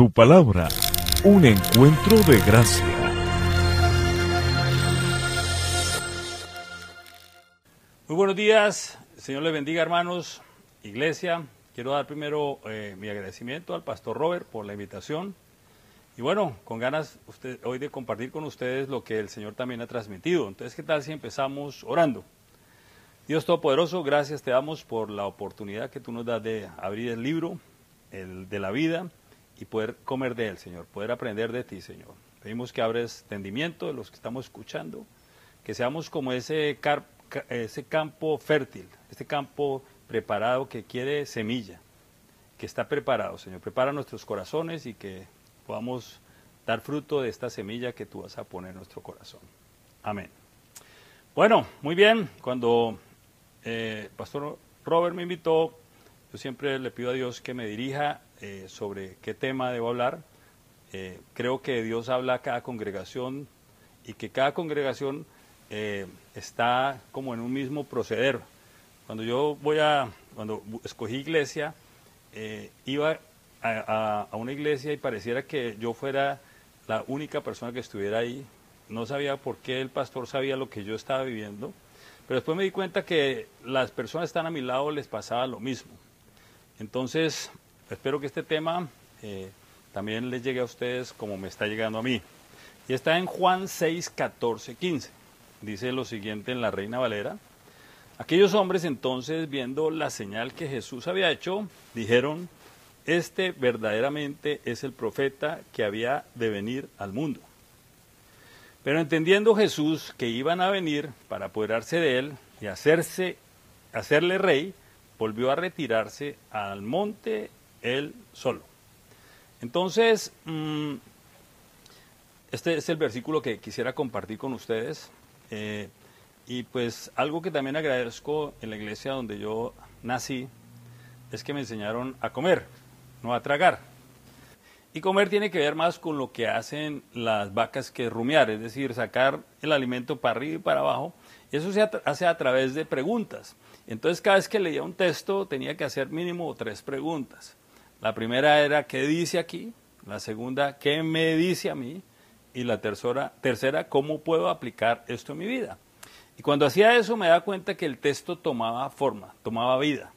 tu palabra, un encuentro de gracia. Muy buenos días, Señor les bendiga hermanos, iglesia. Quiero dar primero eh, mi agradecimiento al pastor Robert por la invitación. Y bueno, con ganas hoy de compartir con ustedes lo que el Señor también ha transmitido. Entonces, ¿qué tal si empezamos orando? Dios Todopoderoso, gracias te damos por la oportunidad que tú nos das de abrir el libro el, de la vida y poder comer de él, Señor, poder aprender de ti, Señor. Pedimos que abres entendimiento de los que estamos escuchando, que seamos como ese, ese campo fértil, este campo preparado que quiere semilla, que está preparado, Señor. Prepara nuestros corazones y que podamos dar fruto de esta semilla que tú vas a poner en nuestro corazón. Amén. Bueno, muy bien, cuando eh, Pastor Robert me invitó, yo siempre le pido a Dios que me dirija eh, sobre qué tema debo hablar. Eh, creo que Dios habla a cada congregación y que cada congregación eh, está como en un mismo proceder. Cuando yo voy a, cuando escogí iglesia, iba a, a, una iglesia y pareciera que yo fuera la única persona que estuviera ahí. No sabía por qué el pastor sabía lo que yo estaba viviendo pero después me di cuenta que las personas que están a mi lado les pasaba lo mismo. Entonces, espero que este tema eh, también les llegue a ustedes como me está llegando a mí. Y está en Juan 6, 14, 15. Dice lo siguiente en la Reina Valera. Aquellos hombres entonces, viendo la señal que Jesús había hecho, dijeron, este verdaderamente es el profeta que había de venir al mundo. Pero entendiendo Jesús que iban a venir para apoderarse de él y hacerse, hacerle rey, volvió a retirarse al monte él solo. Entonces, mm, este es el versículo que quisiera compartir con ustedes. Eh, y pues algo que también agradezco en la iglesia donde yo nací es que me enseñaron a comer, no a tragar. Y comer tiene que ver más con lo que hacen las vacas que rumiar, es decir, sacar el alimento para arriba y para abajo. Eso se hace a través de preguntas. Entonces, cada vez que leía un texto, tenía que hacer mínimo tres preguntas. La primera era, ¿qué dice aquí? La segunda, ¿qué me dice a mí? Y la tercera, tercera ¿cómo puedo aplicar esto en mi vida? Y cuando hacía eso, me daba cuenta que el texto tomaba forma, tomaba vida.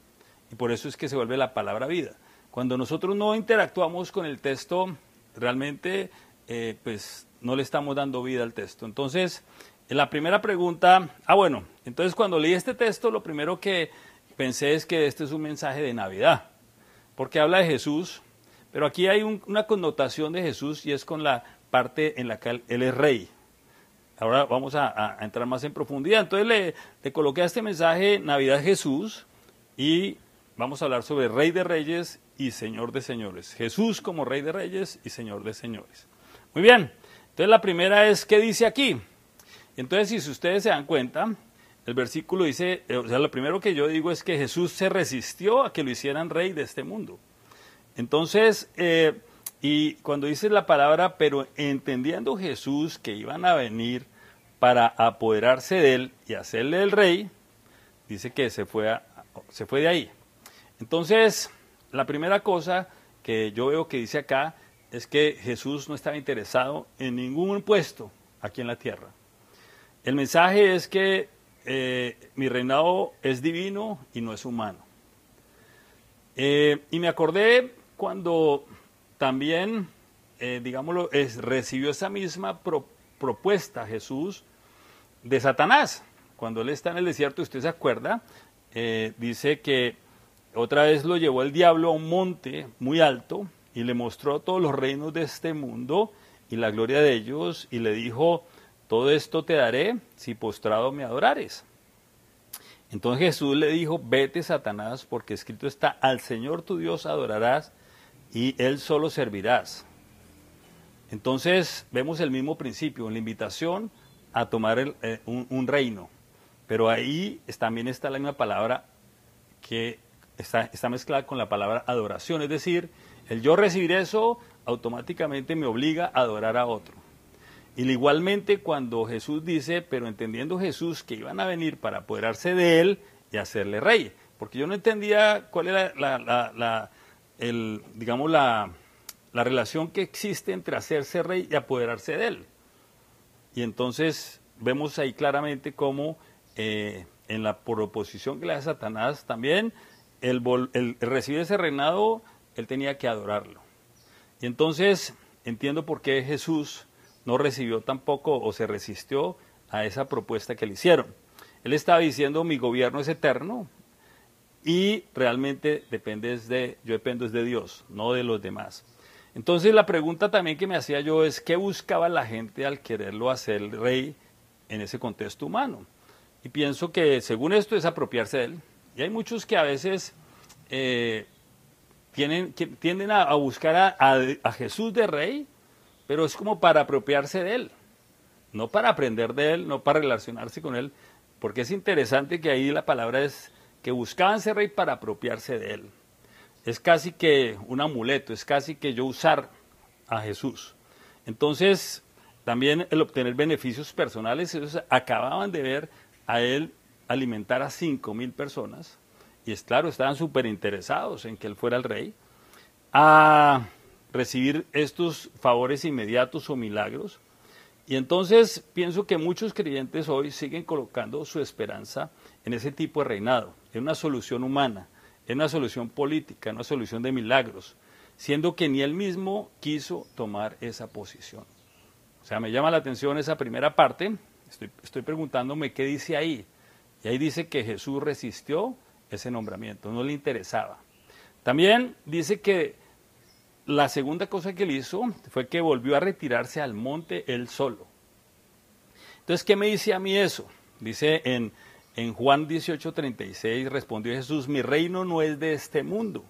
Y por eso es que se vuelve la palabra vida. Cuando nosotros no interactuamos con el texto, realmente eh, pues no le estamos dando vida al texto. Entonces, en la primera pregunta, ah bueno, entonces cuando leí este texto, lo primero que pensé es que este es un mensaje de Navidad, porque habla de Jesús, pero aquí hay una connotación de Jesús y es con la parte en la que él, es rey. Ahora vamos a, entrar más en profundidad. Entonces le coloqué a este mensaje Navidad Jesús y vamos a hablar sobre Rey de Reyes y Señor de Señores. Jesús como Rey de Reyes y Señor de Señores. Muy bien, entonces la primera es, ¿qué dice aquí? Entonces, si ustedes se dan cuenta, el versículo dice, eh, o sea, lo primero que yo digo es que Jesús se resistió a que lo hicieran rey de este mundo. Entonces, eh, y cuando dice la palabra, pero entendiendo Jesús que iban a venir para apoderarse de él y hacerle el rey, dice que se fue, se fue de ahí. Entonces, la primera cosa que yo veo que dice acá es que Jesús no estaba interesado en ningún puesto aquí en la tierra. El mensaje es que eh, mi reinado es divino y no es humano. Eh, y me acordé cuando también, eh, digámoslo, recibió esa misma propuesta Jesús de Satanás. Cuando él está en el desierto, usted se acuerda, dice que otra vez lo llevó el diablo a un monte muy alto y le mostró todos los reinos de este mundo y la gloria de ellos y le dijo, todo esto te daré si postrado me adorares. Entonces Jesús le dijo, vete Satanás, porque escrito está, al Señor tu Dios adorarás y Él solo servirás. Entonces vemos el mismo principio, la invitación a tomar eh, un, un, reino. Pero ahí también está la misma palabra que está, está mezclada con la palabra adoración, es decir, el yo recibir eso automáticamente me obliga a adorar a otro. Y igualmente cuando Jesús dice, pero entendiendo Jesús que iban a venir para apoderarse de él y hacerle rey, porque yo no entendía cuál era la, el, digamos la, la relación que existe entre hacerse rey y apoderarse de él. Y entonces vemos ahí claramente cómo eh, en la proposición que le hace Satanás también, el, recibir ese reinado, él tenía que adorarlo. Y entonces entiendo por qué Jesús no recibió tampoco o se resistió a esa propuesta que le hicieron. Él estaba diciendo, mi gobierno es eterno y realmente dependes de, yo dependo de Dios, no de los demás. Entonces la pregunta también que me hacía yo es, ¿qué buscaba la gente al quererlo hacer rey en ese contexto humano? Y pienso que según esto es apropiarse de él. Y hay muchos que a veces eh, tienen, tienden a, buscar a, Jesús de rey, pero es como para apropiarse de él, no para aprender de él, no para relacionarse con él, porque es interesante que ahí la palabra es que buscaban ser rey para apropiarse de él. Es casi que un amuleto, es casi que yo usar a Jesús. Entonces, también el obtener beneficios personales, ellos acababan de ver a él alimentar a cinco mil personas, y es claro, estaban súper interesados en que él fuera el rey, a recibir estos favores inmediatos o milagros. Y entonces pienso que muchos creyentes hoy siguen colocando su esperanza en ese tipo de reinado, en una solución humana, en una solución política, en una solución de milagros, siendo que ni él mismo quiso tomar esa posición. O sea, me llama la atención esa primera parte, estoy, estoy preguntándome qué dice ahí. Y ahí dice que Jesús resistió ese nombramiento, no le interesaba. También dice que la segunda cosa que él hizo fue que volvió a retirarse al monte él solo. Entonces, ¿qué me dice a mí eso? Dice en, en Juan 18:36, respondió Jesús, mi reino no es de este mundo.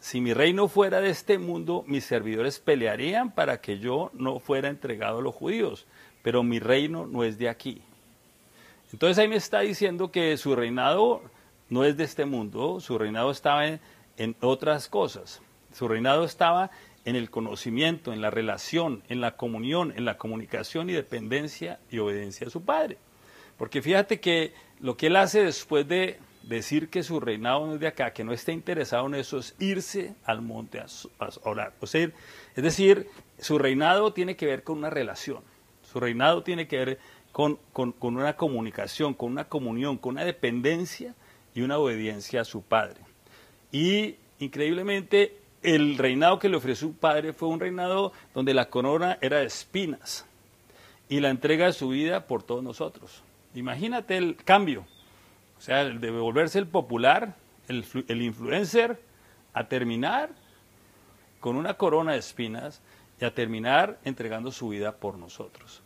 Si mi reino fuera de este mundo, mis servidores pelearían para que yo no fuera entregado a los judíos, pero mi reino no es de aquí. Entonces ahí me está diciendo que su reinado no es de este mundo, su reinado estaba en, en otras cosas. Su reinado estaba en el conocimiento, en la relación, en la comunión, en la comunicación y dependencia y obediencia a su Padre. Porque fíjate que lo que él hace después de decir que su reinado no es de acá, que no está interesado en eso, es irse al monte a, orar. O sea, es decir, su reinado tiene que ver con una relación, su reinado tiene que ver con, una comunicación, con una comunión, con una dependencia y una obediencia a su Padre. Y increíblemente el reinado que le ofreció su padre fue un reinado donde la corona era de espinas y la entrega de su vida por todos nosotros. Imagínate el cambio, o sea, el de volverse el popular, el influencer, a terminar con una corona de espinas y a terminar entregando su vida por nosotros.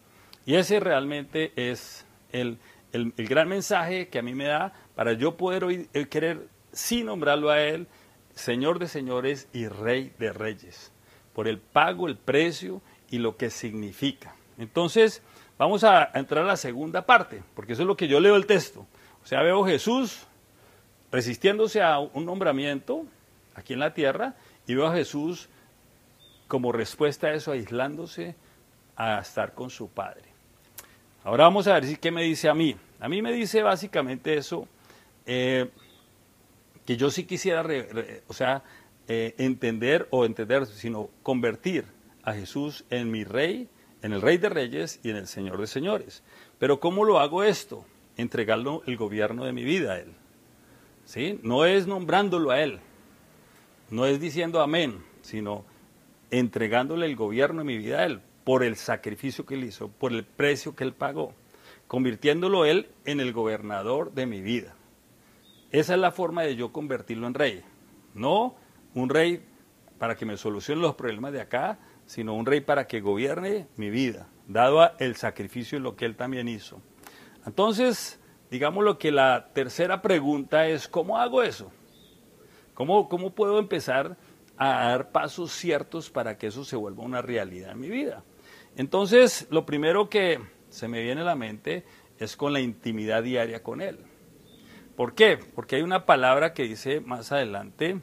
Y ese realmente es el, el, gran mensaje que a mí me da para yo poder hoy, querer sí nombrarlo a Él, Señor de señores y Rey de reyes, por el pago, el precio y lo que significa. Entonces, vamos a entrar a la segunda parte, porque eso es lo que yo leo el texto. O sea, veo Jesús resistiéndose a un nombramiento aquí en la tierra y veo a Jesús como respuesta a eso, aislándose a estar con su Padre. Ahora vamos a ver si qué me dice a mí. A mí me dice básicamente eso. Eh, que yo sí quisiera, o sea, eh, entender o entender, sino convertir a Jesús en mi rey, en el rey de reyes y en el señor de señores. Pero ¿cómo lo hago esto? Entregarlo el gobierno de mi vida a Él. ¿Sí? No es nombrándolo a Él, no es diciendo amén, sino entregándole el gobierno de mi vida a Él por el sacrificio que Él hizo, por el precio que Él pagó, convirtiéndolo Él en el gobernador de mi vida. Esa es la forma de yo convertirlo en rey. No un rey para que me solucione los problemas de acá, sino un rey para que gobierne mi vida, dado el sacrificio y lo que él también hizo. Entonces, digamos lo que la tercera pregunta es, ¿cómo hago eso? ¿Cómo, ¿Cómo puedo empezar a dar pasos ciertos para que eso se vuelva una realidad en mi vida? Entonces, lo primero que se me viene a la mente es con la intimidad diaria con Él. ¿Por qué? Porque hay una palabra que dice más adelante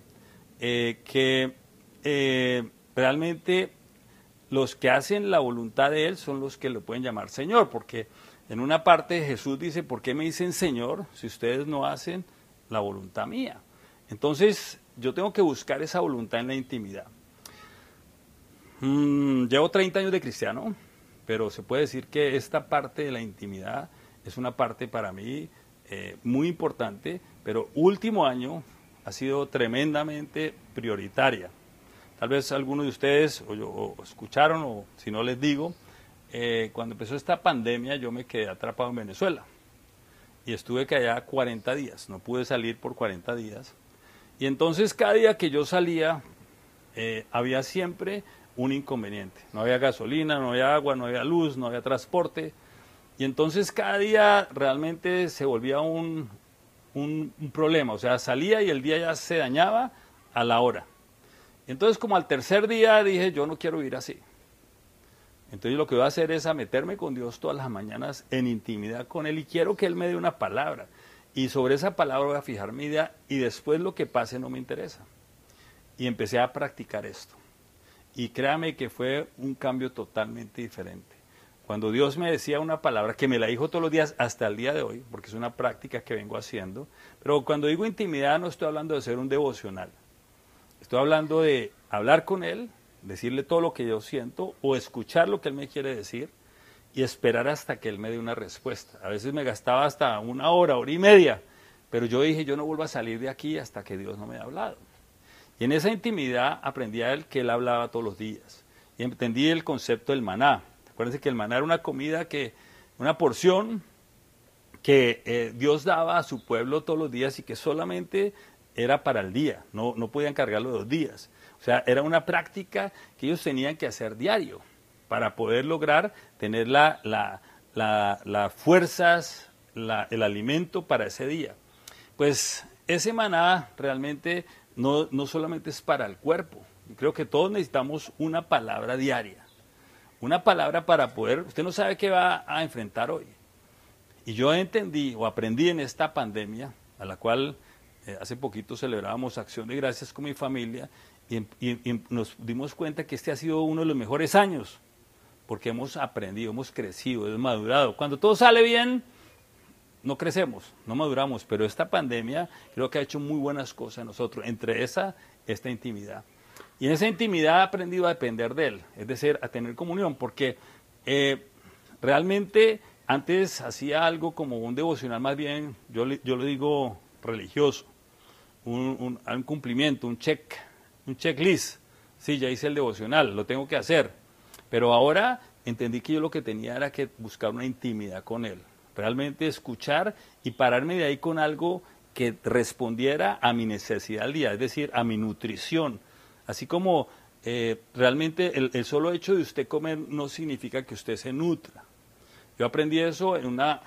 eh, que eh, realmente los que hacen la voluntad de Él son los que lo pueden llamar Señor, porque en una parte Jesús dice, ¿por qué me dicen Señor si ustedes no hacen la voluntad mía? Entonces yo tengo que buscar esa voluntad en la intimidad. Mm, llevo 30 años de cristiano, pero se puede decir que esta parte de la intimidad es una parte para mí eh, muy importante, pero último año ha sido tremendamente prioritaria. Tal vez algunos de ustedes o, escucharon o si no les digo, eh, cuando empezó esta pandemia yo me quedé atrapado en Venezuela y estuve allá 40 días, no pude salir por 40 días. Y entonces cada día que yo salía eh, había siempre un inconveniente. No había gasolina, no había agua, no había luz, no había transporte. Y entonces cada día realmente se volvía un, un, problema. O sea, salía y el día ya se dañaba a la hora. Entonces como al tercer día dije, yo no quiero vivir así. Entonces lo que voy a hacer es a meterme con Dios todas las mañanas en intimidad con Él y quiero que Él me dé una palabra. Y sobre esa palabra voy a fijar mi idea y después lo que pase no me interesa. Y empecé a practicar esto. Y créame que fue un cambio totalmente diferente. Cuando Dios me decía una palabra, que me la dijo todos los días hasta el día de hoy, porque es una práctica que vengo haciendo, pero cuando digo intimidad no estoy hablando de ser un devocional. Estoy hablando de hablar con Él, decirle todo lo que yo siento o escuchar lo que Él me quiere decir y esperar hasta que Él me dé una respuesta. A veces me gastaba hasta una hora, hora y media, pero yo dije, yo no vuelvo a salir de aquí hasta que Dios no me haya hablado. Y en esa intimidad aprendí a él que él hablaba todos los días. Y entendí el concepto del maná. Acuérdense que el maná era una comida que, una porción que eh, Dios daba a su pueblo todos los días y que solamente era para el día, no, no podían cargarlo dos días. O sea, era una práctica que ellos tenían que hacer diario para poder lograr tener la, las fuerzas, el alimento para ese día. Pues ese maná realmente no, no solamente es para el cuerpo. Creo que todos necesitamos una palabra diaria. Una palabra para poder, usted no sabe qué va a enfrentar hoy. Y yo entendí o aprendí en esta pandemia, a la cual eh, hace poquito celebrábamos Acción de Gracias con mi familia, y, y, nos dimos cuenta que este ha sido uno de los mejores años, porque hemos aprendido, hemos crecido, hemos madurado. Cuando todo sale bien, no crecemos, no maduramos, pero esta pandemia creo que ha hecho muy buenas cosas en nosotros, entre esa, esta intimidad. Y en esa intimidad he aprendido a depender de Él, es decir, a tener comunión, porque eh, realmente antes hacía algo como un devocional, más bien, yo, yo lo digo religioso, un, un, cumplimiento, un check, un checklist. Sí, ya hice el devocional, lo tengo que hacer. Pero ahora entendí que yo lo que tenía era que buscar una intimidad con Él realmente escuchar y pararme de ahí con algo que respondiera a mi necesidad al día, es decir, a mi nutrición. Así como eh, realmente el, solo hecho de usted comer no significa que usted se nutra. Yo aprendí eso en una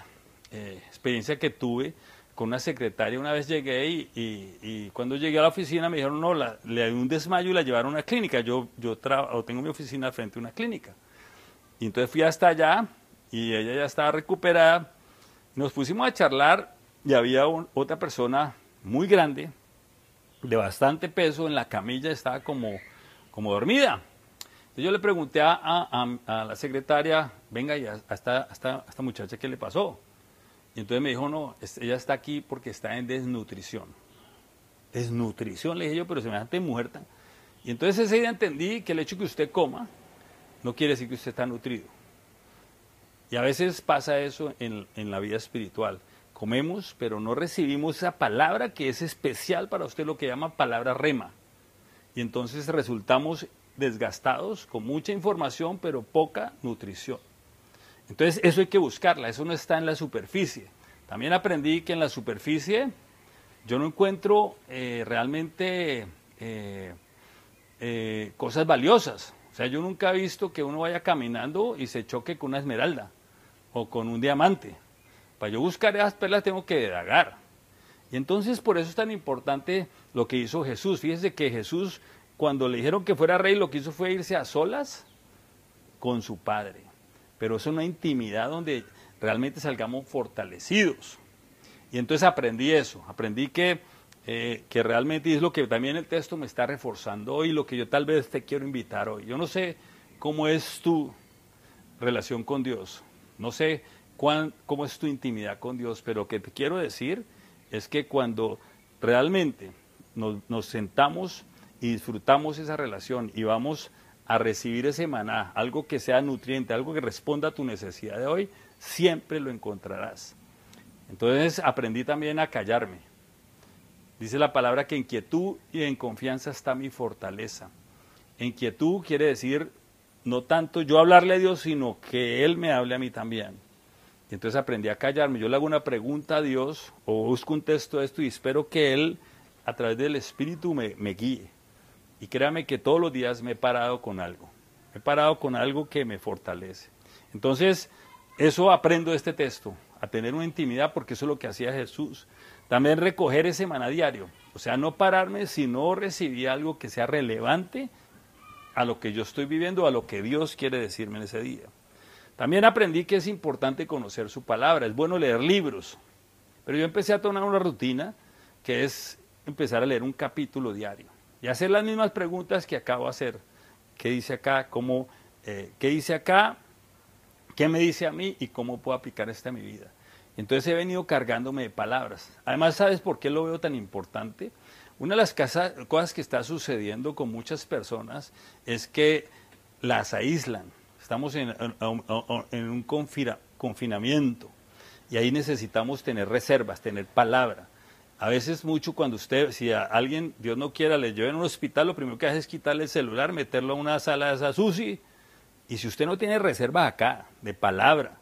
eh, experiencia que tuve con una secretaria. Una vez llegué y, cuando llegué a la oficina me dijeron, no, le dio un desmayo y la llevaron a una clínica. Yo, yo tengo mi oficina frente a una clínica. Y entonces fui hasta allá y ella ya estaba recuperada nos pusimos a charlar y había otra persona muy grande, de bastante peso, en la camilla, estaba como, como dormida. Entonces yo le pregunté a, la secretaria, venga, y a, esta, esta, muchacha, ¿qué le pasó? Y entonces me dijo, no, ella está aquí porque está en desnutrición. Desnutrición, le dije yo, pero semejante mujer tan... Y entonces ese día entendí que el hecho que usted coma no quiere decir que usted está nutrido. Y a veces pasa eso en, la vida espiritual. Comemos, pero no recibimos esa palabra que es especial para usted, lo que llama palabra rema. Y entonces resultamos desgastados, con mucha información, pero poca nutrición. Entonces eso hay que buscarla, eso no está en la superficie. También aprendí que en la superficie yo no encuentro eh, realmente eh, eh, cosas valiosas. O sea, yo nunca he visto que uno vaya caminando y se choque con una esmeralda o con un diamante. Para yo buscar esas perlas tengo que dagar. Y entonces por eso es tan importante lo que hizo Jesús. Fíjese que Jesús, cuando le dijeron que fuera rey, lo que hizo fue irse a solas con su Padre. Pero es una intimidad donde realmente salgamos fortalecidos. Y entonces aprendí eso, aprendí que, eh, que realmente es lo que también el texto me está reforzando hoy, lo que yo tal vez te quiero invitar hoy. Yo no sé cómo es tu relación con Dios, no sé cómo es tu intimidad con Dios, pero lo que te quiero decir es que cuando realmente nos, sentamos y disfrutamos esa relación y vamos a recibir ese maná, algo que sea nutriente, algo que responda a tu necesidad de hoy, siempre lo encontrarás. Entonces aprendí también a callarme. Dice la palabra que en quietud y en confianza está mi fortaleza. En quietud quiere decir no tanto yo hablarle a Dios, sino que Él me hable a mí también. Y entonces aprendí a callarme. Yo le hago una pregunta a Dios o busco un texto de esto y espero que Él, a través del Espíritu, me, me guíe. Y créame que todos los días me he parado con algo. He parado con algo que me fortalece. Entonces, eso aprendo este texto, a tener una intimidad, porque eso es lo que hacía Jesús. También recoger ese maná diario. O sea, no pararme si no recibí algo que sea relevante a lo que yo estoy viviendo, a lo que Dios quiere decirme en ese día. También aprendí que es importante conocer su palabra, es bueno leer libros, pero yo empecé a tomar una rutina que es empezar a leer un capítulo diario y hacer las mismas preguntas que acabo de hacer. ¿Qué dice acá? ¿Cómo, eh, ¿Qué dice acá? ¿Qué me dice a mí? ¿Y cómo puedo aplicar esto a mi vida? Entonces he venido cargándome de palabras. Además, ¿sabes por qué lo veo tan importante? Una de las cosas que está sucediendo con muchas personas es que las aíslan. Estamos en, un confinamiento y ahí necesitamos tener reservas, tener palabra. A veces mucho cuando usted, si a alguien, Dios no quiera, le lleva en un hospital, lo primero que hace es quitarle el celular, meterlo a una sala de esa. Y si usted no tiene reservas acá, de palabra,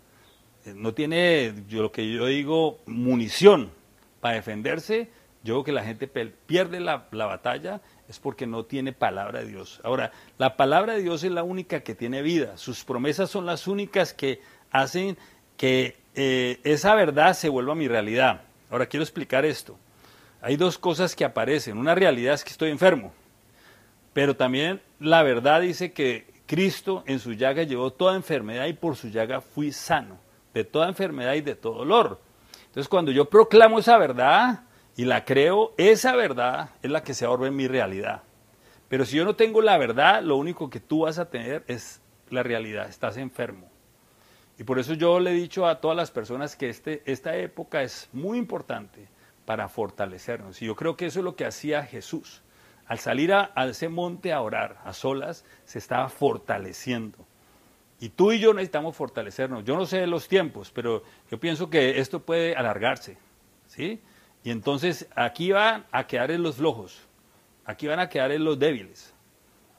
eh, no tiene, lo que yo digo, munición para defenderse, yo creo que la gente pierde la, batalla es porque no tiene palabra de Dios. Ahora, la palabra de Dios es la única que tiene vida. Sus promesas son las únicas que hacen que eh, esa verdad se vuelva mi realidad. Ahora quiero explicar esto. Hay dos cosas que aparecen. Una realidad es que estoy enfermo, pero también la verdad dice que Cristo en su llaga llevó toda enfermedad y por su llaga fui sano, de toda enfermedad y de todo dolor. Entonces cuando yo proclamo esa verdad, y la creo, esa verdad es la que se ahorra en mi realidad. Pero si yo no tengo la verdad, lo único que tú vas a tener es la realidad, estás enfermo. Y por eso yo le he dicho a todas las personas que este, esta época es muy importante para fortalecernos. Y yo creo que eso es lo que hacía Jesús. Al salir a, a ese monte a orar, a solas, se estaba fortaleciendo. Y tú y yo necesitamos fortalecernos. Yo no sé los tiempos, pero yo pienso que esto puede alargarse. ¿sí? Y entonces aquí van a quedar en los flojos, aquí van a quedar en los débiles.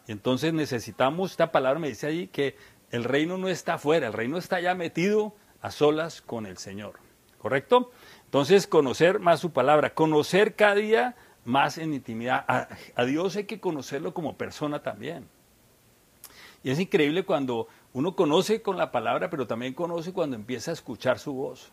Y entonces necesitamos, esta palabra me dice allí que el reino no está afuera, el reino está ya metido a solas con el Señor. ¿Correcto? Entonces conocer más su palabra, conocer cada día más en intimidad. A, a Dios hay que conocerlo como persona también. Y es increíble cuando uno conoce con la palabra, pero también conoce cuando empieza a escuchar su voz.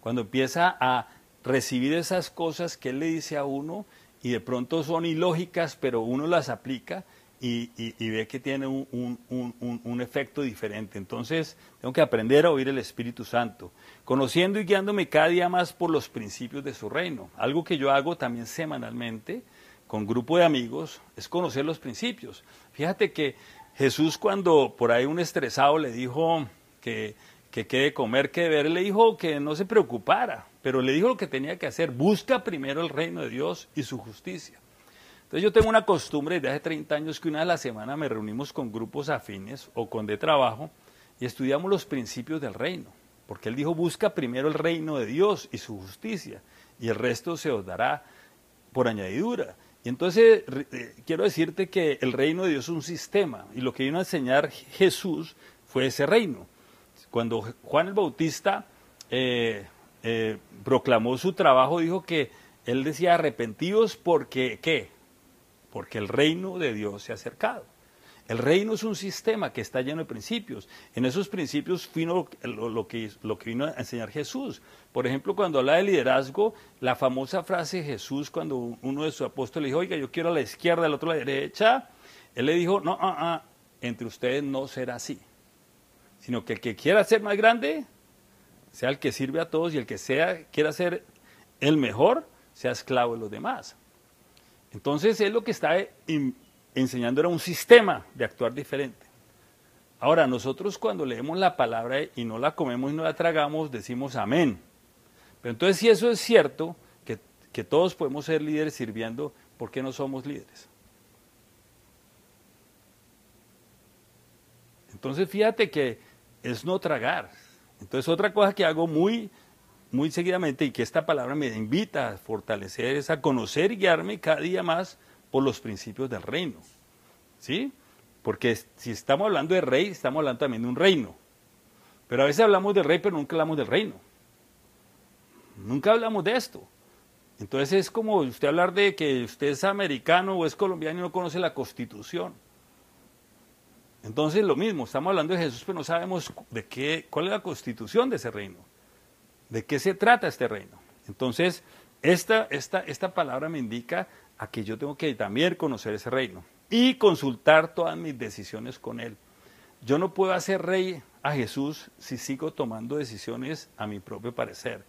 Cuando empieza a recibir esas cosas que él le dice a uno y de pronto son ilógicas, pero uno las aplica y, ve que tiene un, efecto diferente. Entonces, tengo que aprender a oír el Espíritu Santo, conociendo y guiándome cada día más por los principios de su reino. Algo que yo hago también semanalmente con grupo de amigos es conocer los principios. Fíjate que Jesús cuando por ahí un estresado le dijo que que quede comer, que ver, le dijo que no se preocupara, pero le dijo lo que tenía que hacer, busca primero el reino de Dios y su justicia. Entonces yo tengo una costumbre desde hace 30 años que una vez a la semana me reunimos con grupos afines o con de trabajo y estudiamos los principios del reino, porque él dijo busca primero el reino de Dios y su justicia y el resto se os dará por añadidura. Y entonces eh, quiero decirte que el reino de Dios es un sistema y lo que vino a enseñar Jesús fue ese reino. Cuando Juan el Bautista eh, eh, proclamó su trabajo, dijo que él decía arrepentidos porque, ¿qué? Porque el reino de Dios se ha acercado. El reino es un sistema que está lleno de principios. En esos principios vino lo, que, lo que vino a enseñar Jesús. Por ejemplo, cuando habla de liderazgo, la famosa frase de Jesús, cuando uno de sus apóstoles dijo, oiga, yo quiero a la izquierda, el otro a la derecha, él le dijo, no, ah, ah, entre ustedes no será así sino que el que quiera ser más grande sea el que sirve a todos y el que sea quiera ser el mejor sea esclavo de los demás. Entonces es lo que está enseñando era un sistema de actuar diferente. Ahora, nosotros cuando leemos la palabra y no la comemos y no la tragamos, decimos amén. Pero entonces si eso es cierto, que, que todos podemos ser líderes sirviendo, ¿por qué no somos líderes? Entonces fíjate que es no tragar. Entonces otra cosa que hago muy, muy seguidamente y que esta palabra me invita a fortalecer es a conocer y guiarme cada día más por los principios del reino. ¿Sí? Porque si estamos hablando de rey, estamos hablando también de un reino. Pero a veces hablamos del rey, pero nunca hablamos del reino. Nunca hablamos de esto. Entonces es como usted hablar de que usted es americano o es colombiano y no conoce la constitución. Entonces lo mismo, estamos hablando de Jesús, pero no sabemos de qué, cuál es la constitución de ese reino, de qué se trata este reino. Entonces, esta, esta, esta palabra me indica a que yo tengo que también conocer ese reino y consultar todas mis decisiones con él. Yo no puedo hacer rey a Jesús si sigo tomando decisiones a mi propio parecer.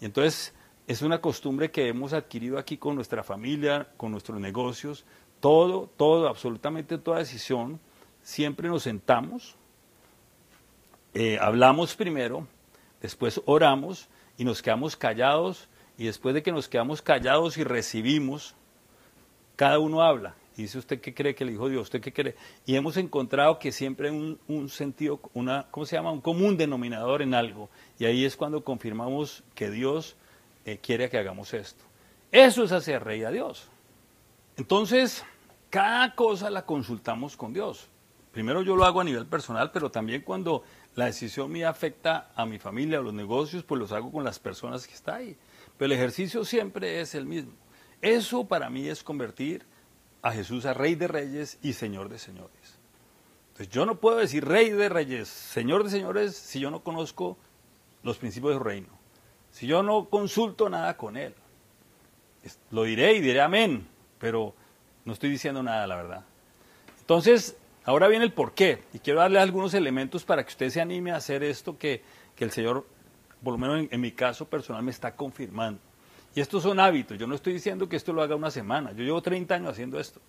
Y entonces es una costumbre que hemos adquirido aquí con nuestra familia, con nuestros negocios, todo, todo, absolutamente toda decisión, siempre nos sentamos, eh, hablamos primero, después oramos y nos quedamos callados y después de que nos quedamos callados y recibimos, cada uno habla. Y dice usted qué cree que le dijo Dios, usted qué cree. Y hemos encontrado que siempre hay un, sentido, una, ¿cómo se llama? Un común denominador en algo. Y ahí es cuando confirmamos que Dios eh, quiere que hagamos esto. Eso es hacer rey a Dios. Entonces, cada cosa la consultamos con Dios. Primero yo lo hago a nivel personal, pero también cuando la decisión mía afecta a mi familia, a los negocios, pues los hago con las personas que están ahí. Pero el ejercicio siempre es el mismo. Eso para mí es convertir a Jesús a Rey de Reyes y Señor de Señores. Entonces yo no puedo decir Rey de Reyes, Señor de Señores, si yo no conozco los principios del reino. Si yo no consulto nada con Él. Lo diré y diré amén, pero no estoy diciendo nada, la verdad. Entonces, ahora viene el por qué. Y quiero darle algunos elementos para que usted se anime a hacer esto que, el Señor, por lo menos en mi caso personal, me está confirmando. Y estos son hábitos. Yo no estoy diciendo que esto lo haga una semana. Yo llevo 30 años haciendo esto.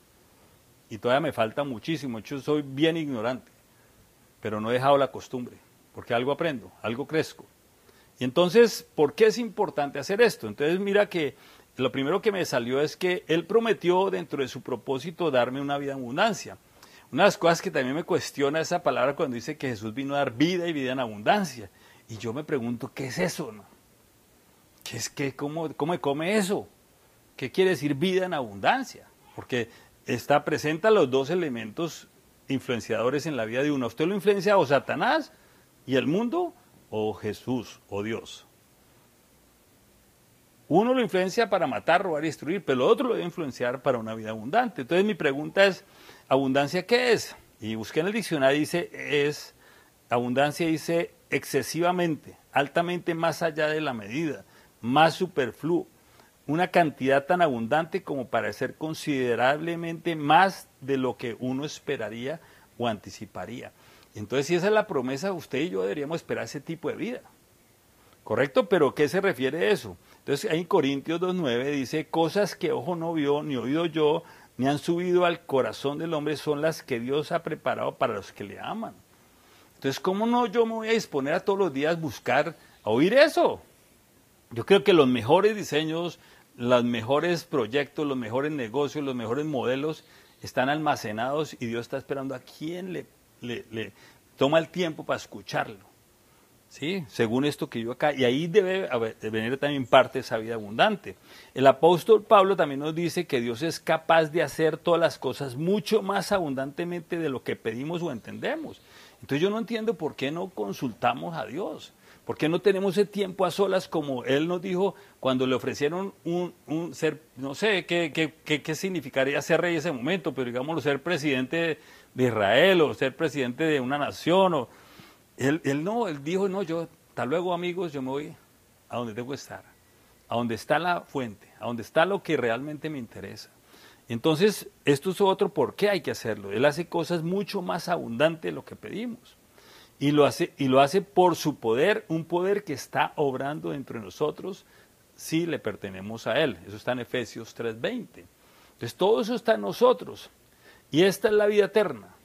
Y todavía me falta muchísimo. Yo soy bien ignorante. Pero no he dejado la costumbre. Porque algo aprendo, algo crezco. Y entonces, ¿por qué es importante hacer esto? Entonces, mira que lo primero que me salió es que Él prometió dentro de su propósito darme una vida en abundancia. Una de las cosas que también me cuestiona esa palabra cuando dice que Jesús vino a dar vida y vida en abundancia. Y yo me pregunto, ¿qué es eso? No? ¿Qué es que cómo, cómo come eso? ¿Qué quiere decir vida en abundancia? Porque está presenta los dos elementos influenciadores en la vida de uno. Usted lo influencia o Satanás y el mundo o Jesús o Dios. Uno lo influencia para matar, robar y destruir, pero el otro lo debe influenciar para una vida abundante. Entonces mi pregunta es, ¿abundancia qué es? Y busqué en el diccionario, dice, es, abundancia dice excesivamente, altamente más allá de la medida más superfluo, una cantidad tan abundante como para ser considerablemente más de lo que uno esperaría o anticiparía. Entonces, si esa es la promesa, usted y yo deberíamos esperar ese tipo de vida. ¿Correcto? Pero ¿qué se refiere a eso? Entonces, ahí en Corintios 2.9 dice, cosas que ojo no vio, ni oído yo, ni han subido al corazón del hombre, son las que Dios ha preparado para los que le aman. Entonces, ¿cómo no yo me voy a disponer a todos los días buscar, a oír eso? Yo creo que los mejores diseños, los mejores proyectos, los mejores negocios, los mejores modelos están almacenados y Dios está esperando a quien le, le, toma el tiempo para escucharlo. ¿Sí? Según esto que yo acá, y ahí debe venir también parte de esa vida abundante. El apóstol Pablo también nos dice que Dios es capaz de hacer todas las cosas mucho más abundantemente de lo que pedimos o entendemos. Entonces yo no entiendo por qué no consultamos a Dios. ¿Por qué no tenemos ese tiempo a solas como él nos dijo cuando le ofrecieron un, un ser, no sé qué, qué, qué, significaría ser rey en ese momento, pero digámoslo, ser presidente de Israel o ser presidente de una nación? O, él, él no, él dijo, no, yo, hasta luego amigos, yo me voy a donde debo estar, a donde está la fuente, a donde está lo que realmente me interesa. Entonces, esto es otro por qué hay que hacerlo. Él hace cosas mucho más abundantes de lo que pedimos. Y lo, hace, y lo hace por su poder, un poder que está obrando dentro de nosotros si le pertenemos a Él. Eso está en Efesios 3:20. Entonces todo eso está en nosotros. Y esta es la vida eterna,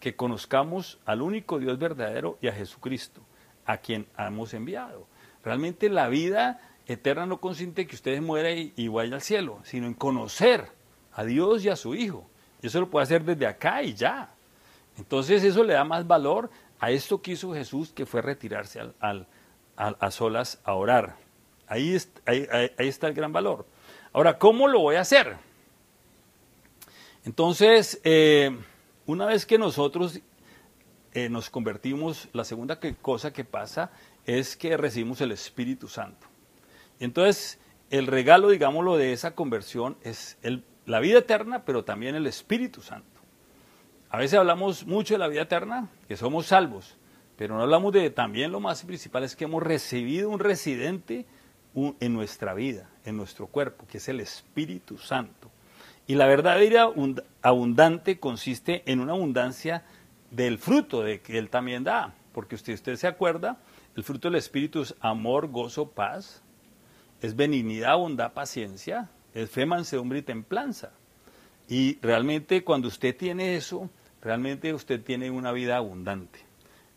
que conozcamos al único Dios verdadero y a Jesucristo, a quien hemos enviado. Realmente la vida eterna no consiste en que usted muera y, y vaya al cielo, sino en conocer a Dios y a su Hijo. Y eso lo puede hacer desde acá y ya. Entonces eso le da más valor a esto que hizo Jesús, que fue retirarse al, a solas a orar. Ahí, ahí, ahí está el gran valor. Ahora, ¿cómo lo voy a hacer? Entonces, eh, una vez que nosotros eh, nos convertimos, la segunda cosa que pasa es que recibimos el Espíritu Santo. Entonces, el regalo, digámoslo, de esa conversión es la vida eterna, pero también el Espíritu Santo. A veces hablamos mucho de la vida eterna, que somos salvos, pero no hablamos de también lo más principal es que hemos recibido un residente en nuestra vida, en nuestro cuerpo, que es el Espíritu Santo. Y la verdadera abundante consiste en una abundancia del fruto de que Él también da. Porque usted, usted se acuerda, el fruto del Espíritu es amor, gozo, paz, es benignidad, bondad, paciencia, es fe, mansedumbre y templanza. Y realmente cuando usted tiene eso, realmente usted tiene una vida abundante.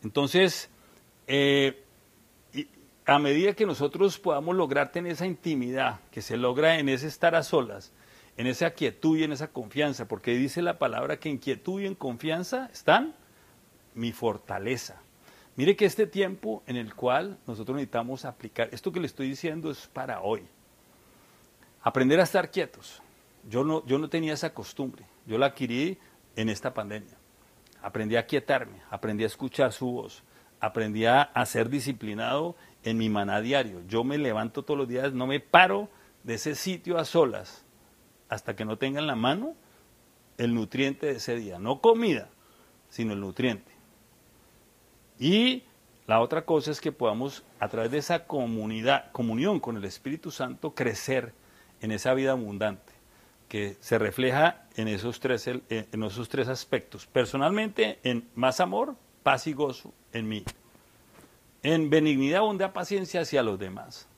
Entonces, eh, a medida que nosotros podamos lograr tener esa intimidad que se logra en ese estar a solas, en esa quietud y en esa confianza, porque dice la palabra que en quietud y en confianza están mi fortaleza. Mire que este tiempo en el cual nosotros necesitamos aplicar, esto que le estoy diciendo es para hoy. Aprender a estar quietos. Yo no, yo no tenía esa costumbre, yo la adquirí en esta pandemia. Aprendí a quietarme, aprendí a escuchar su voz, aprendí a, ser disciplinado en mi maná diario. Yo me levanto todos los días, no me paro de ese sitio a solas hasta que no tenga en la mano el nutriente de ese día. No comida, sino el nutriente. Y la otra cosa es que podamos, a través de esa comunidad, comunión con el Espíritu Santo, crecer en esa vida abundante, que se refleja en esos tres, en esos tres aspectos. Personalmente, en más amor, paz y gozo en mí. En benignidad, bondad, paciencia hacia los demás.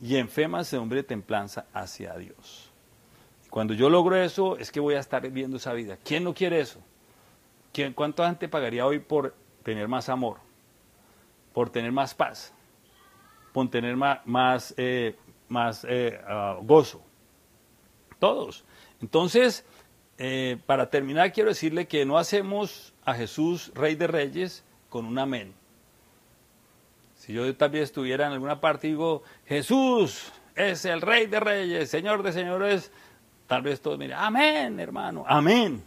Y en fe, mansedumbre templanza hacia Dios. Cuando yo logro eso, es que voy a estar viviendo esa vida. ¿Quién no quiere eso? ¿Quién, ¿Cuánta gente pagaría hoy por tener más amor? Por tener más paz? Por tener más, más, eh, más eh, ah, gozo? Todos. Entonces, eh, para terminar, quiero decirle que no hacemos a Jesús Rey de Reyes con un amén. Si yo también estuviera en alguna parte y digo, Jesús es el rey de reyes, señor de señores, tal vez todos me dirían, amén, hermano, amén.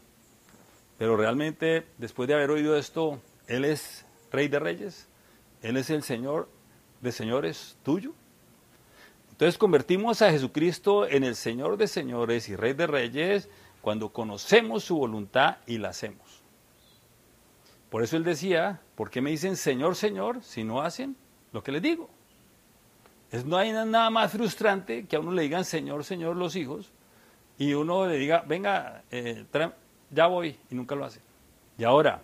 Pero realmente, después de haber oído esto, Él es rey de reyes, Él es el Señor de señores tuyo. Entonces convertimos a Jesucristo en el Señor de señores y rey de reyes cuando conocemos su voluntad y la hacemos. Por eso él decía, ¿por qué me dicen Señor, Señor si no hacen lo que les digo. Es, no hay nada más frustrante que a uno le digan Señor, Señor los hijos y uno le diga, venga, eh, ya voy y nunca lo hace. Y ahora,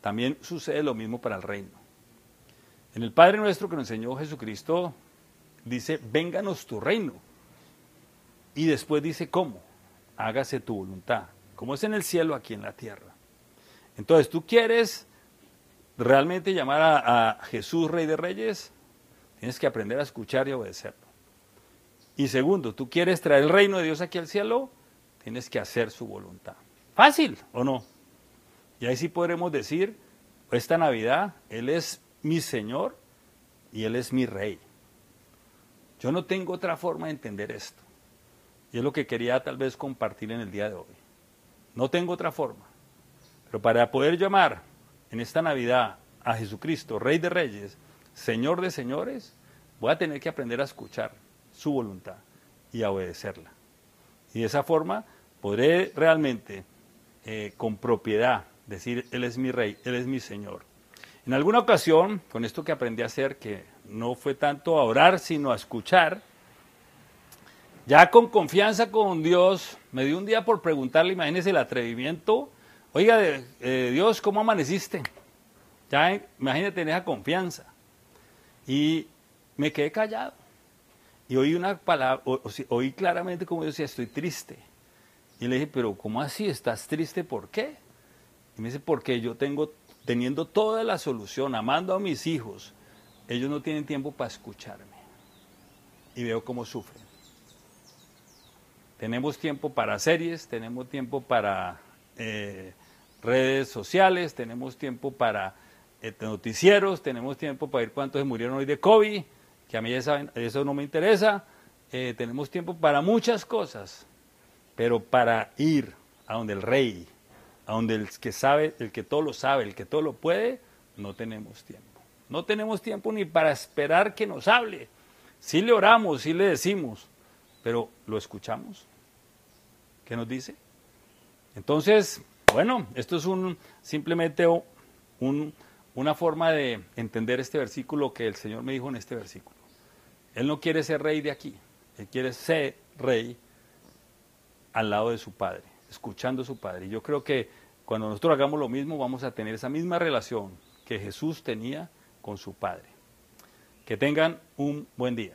también sucede lo mismo para el reino. En el Padre nuestro que nos enseñó Jesucristo, dice, vénganos tu reino. Y después dice, ¿cómo? Hágase tu voluntad, como es en el cielo, aquí en la tierra. Entonces, tú quieres realmente llamar a, Jesús Rey de Reyes, tienes que aprender a escuchar y obedecerlo. Y segundo, tú quieres traer el reino de Dios aquí al cielo, tienes que hacer su voluntad. Fácil, ¿o no? Y ahí sí podremos decir, esta Navidad, Él es mi Señor y Él es mi Rey. Yo no tengo otra forma de entender esto. Y es lo que quería tal vez compartir en el día de hoy. No tengo otra forma. Pero para poder llamar en esta Navidad a Jesucristo, Rey de Reyes, Señor de Señores, voy a tener que aprender a escuchar su voluntad y a obedecerla. Y de esa forma podré realmente eh, con propiedad decir, Él es mi Rey, Él es mi Señor. En alguna ocasión, con esto que aprendí a hacer, que no fue tanto a orar, sino a escuchar, ya con confianza con Dios, me dio un día por preguntarle, imagínese el atrevimiento, Oiga, eh, Dios, ¿cómo amaneciste? Ya imagínate en esa confianza. Y me quedé callado. Y oí una palabra, oí claramente como yo decía, estoy triste. Y le dije, pero ¿cómo así? ¿Estás triste? ¿Por qué? Y me dice, porque yo tengo, teniendo toda la solución, amando a mis hijos, ellos no tienen tiempo para escucharme. Y veo cómo sufren. Tenemos tiempo para series, tenemos tiempo para eh, redes sociales, tenemos tiempo para eh, noticieros, tenemos tiempo para ver cuántos se murieron hoy de COVID, que a mí eso no me interesa, eh, tenemos tiempo para muchas cosas, pero para ir a donde el rey, a donde el que sabe, el que todo lo sabe, el que todo lo puede, no tenemos tiempo. No tenemos tiempo ni para esperar que nos hable. Sí le oramos, sí le decimos, pero ¿lo escuchamos? ¿Qué nos dice? Entonces, bueno, esto es un simplemente un, una forma de entender este versículo que el Señor me dijo en este versículo. Él no quiere ser rey de aquí, él quiere ser rey al lado de su Padre, escuchando a su Padre. Y yo creo que cuando nosotros hagamos lo mismo, vamos a tener esa misma relación que Jesús tenía con su Padre. Que tengan un buen día.